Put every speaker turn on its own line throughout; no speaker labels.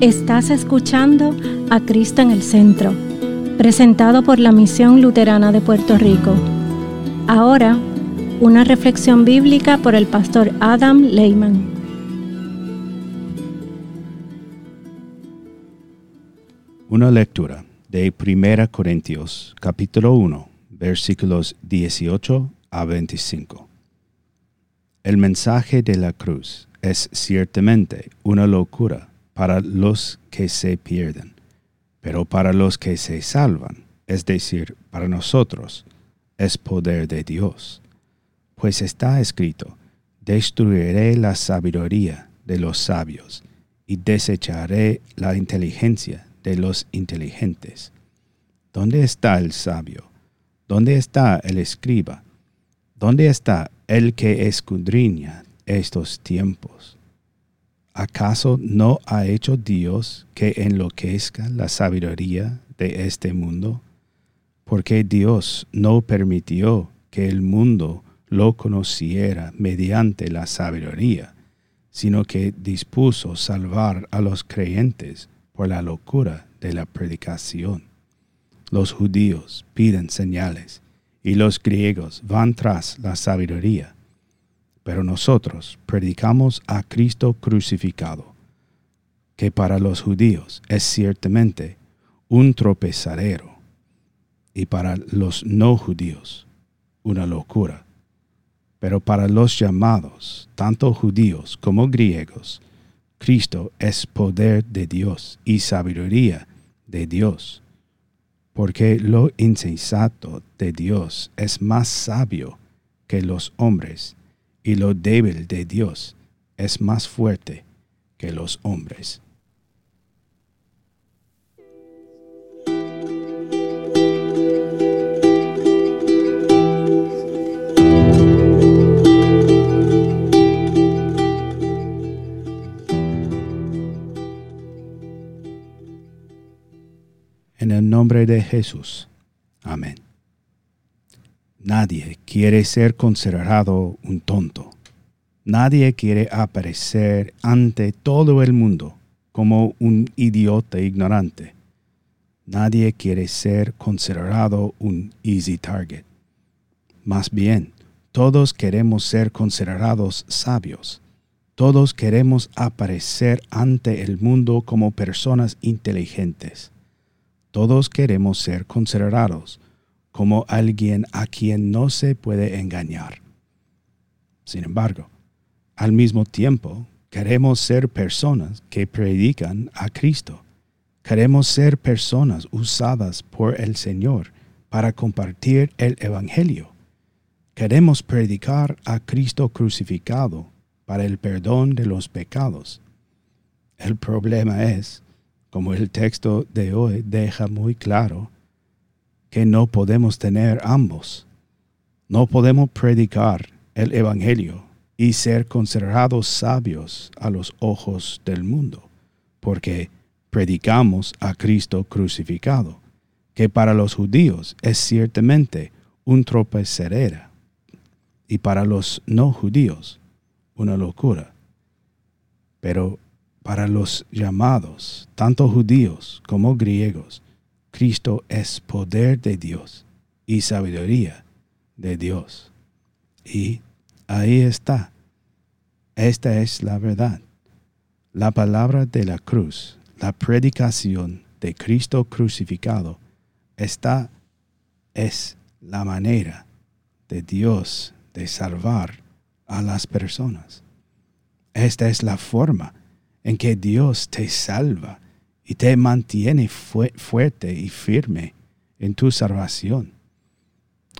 Estás escuchando a Cristo en el Centro, presentado por la Misión Luterana de Puerto Rico. Ahora, una reflexión bíblica por el pastor Adam Lehman.
Una lectura de 1 Corintios capítulo 1 versículos 18 a 25. El mensaje de la cruz es ciertamente una locura para los que se pierden, pero para los que se salvan, es decir, para nosotros, es poder de Dios. Pues está escrito, destruiré la sabiduría de los sabios y desecharé la inteligencia de los inteligentes. ¿Dónde está el sabio? ¿Dónde está el escriba? ¿Dónde está el que escudriña estos tiempos? ¿Acaso no ha hecho Dios que enloquezca la sabiduría de este mundo? Porque Dios no permitió que el mundo lo conociera mediante la sabiduría, sino que dispuso salvar a los creyentes por la locura de la predicación. Los judíos piden señales y los griegos van tras la sabiduría pero nosotros predicamos a Cristo crucificado, que para los judíos es ciertamente un tropezadero y para los no judíos una locura. Pero para los llamados, tanto judíos como griegos, Cristo es poder de Dios y sabiduría de Dios, porque lo insensato de Dios es más sabio que los hombres y lo débil de Dios es más fuerte que los hombres. En el nombre de Jesús. Amén. Nadie quiere ser considerado un tonto. Nadie quiere aparecer ante todo el mundo como un idiota ignorante. Nadie quiere ser considerado un easy target. Más bien, todos queremos ser considerados sabios. Todos queremos aparecer ante el mundo como personas inteligentes. Todos queremos ser considerados como alguien a quien no se puede engañar. Sin embargo, al mismo tiempo, queremos ser personas que predican a Cristo. Queremos ser personas usadas por el Señor para compartir el Evangelio. Queremos predicar a Cristo crucificado para el perdón de los pecados. El problema es, como el texto de hoy deja muy claro, que no podemos tener ambos. No podemos predicar el Evangelio y ser considerados sabios a los ojos del mundo, porque predicamos a Cristo crucificado, que para los judíos es ciertamente un tropezadera, y para los no judíos una locura. Pero para los llamados, tanto judíos como griegos, Cristo es poder de Dios y sabiduría de Dios. Y ahí está. Esta es la verdad. La palabra de la cruz, la predicación de Cristo crucificado, esta es la manera de Dios de salvar a las personas. Esta es la forma en que Dios te salva y te mantiene fuerte y firme en tu salvación.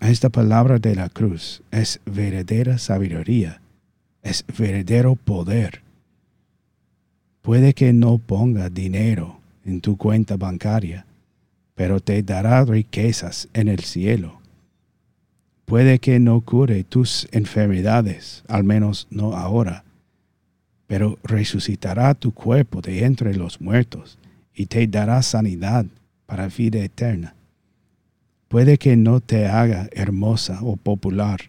Esta palabra de la cruz es verdadera sabiduría, es verdadero poder. Puede que no ponga dinero en tu cuenta bancaria, pero te dará riquezas en el cielo. Puede que no cure tus enfermedades, al menos no ahora, pero resucitará tu cuerpo de entre los muertos y te dará sanidad para vida eterna. Puede que no te haga hermosa o popular,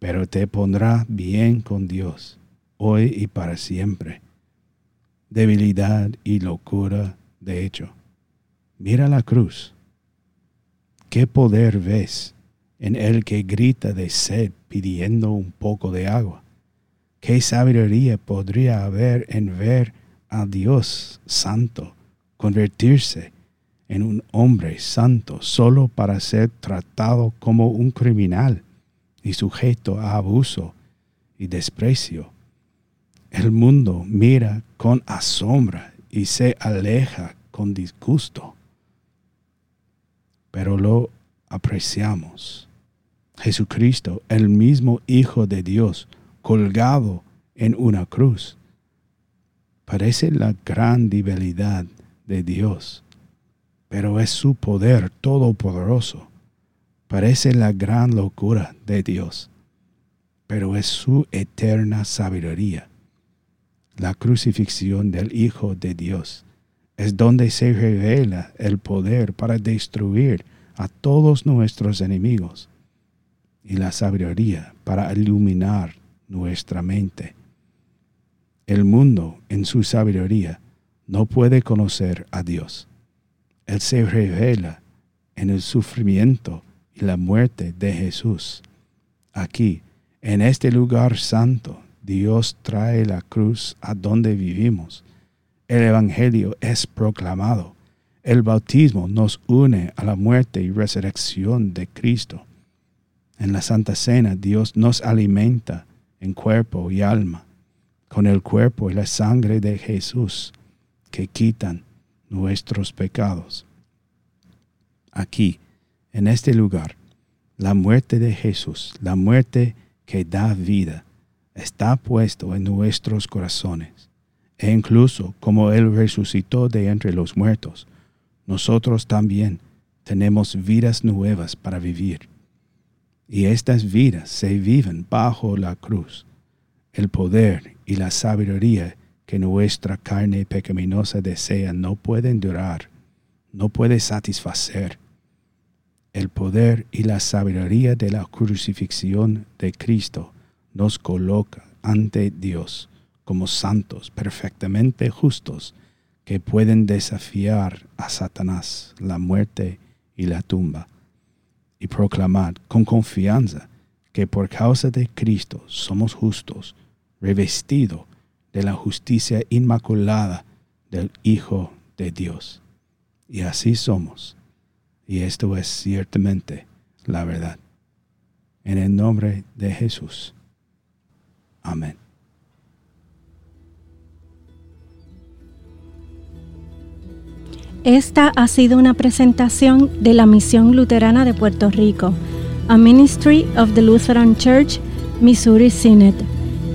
pero te pondrá bien con Dios, hoy y para siempre. debilidad y locura de hecho. Mira la cruz. ¿Qué poder ves en el que grita de sed pidiendo un poco de agua? ¿Qué sabiduría podría haber en ver a Dios santo convertirse en un hombre santo solo para ser tratado como un criminal y sujeto a abuso y desprecio? El mundo mira con asombra y se aleja con disgusto pero lo apreciamos. Jesucristo, el mismo Hijo de Dios, colgado en una cruz. Parece la gran debilidad de Dios, pero es su poder todopoderoso. Parece la gran locura de Dios, pero es su eterna sabiduría. La crucifixión del Hijo de Dios es donde se revela el poder para destruir a todos nuestros enemigos y la sabiduría para iluminar nuestra mente. El mundo en su sabiduría no puede conocer a Dios. Él se revela en el sufrimiento y la muerte de Jesús. Aquí, en este lugar santo, Dios trae la cruz a donde vivimos el Evangelio es proclamado. El bautismo nos une a la muerte y resurrección de Cristo. En la Santa Cena Dios nos alimenta en cuerpo y alma con el cuerpo y la sangre de Jesús que quitan nuestros pecados. Aquí, en este lugar, la muerte de Jesús, la muerte que da vida, está puesto en nuestros corazones e incluso como Él resucitó de entre los muertos, nosotros también tenemos vidas nuevas para vivir. Y estas vidas se viven bajo la cruz, el poder y la sabiduría que nuestra carne pecaminosa desea no pueden durar, no puede satisfacer. El poder y la sabiduría de la crucifixión de Cristo nos coloca ante Dios como santos perfectamente justos que pueden desafiar a Satanás, la muerte y la tumba, y proclamar con confianza que por causa de Cristo somos justos, revestidos de la justicia inmaculada del Hijo de Dios. Y así somos. Y esto es ciertamente la verdad. En el nombre de Jesús. Amén.
Esta ha sido una presentación de la Misión Luterana de Puerto Rico, a Ministry of the Lutheran Church, Missouri Synod.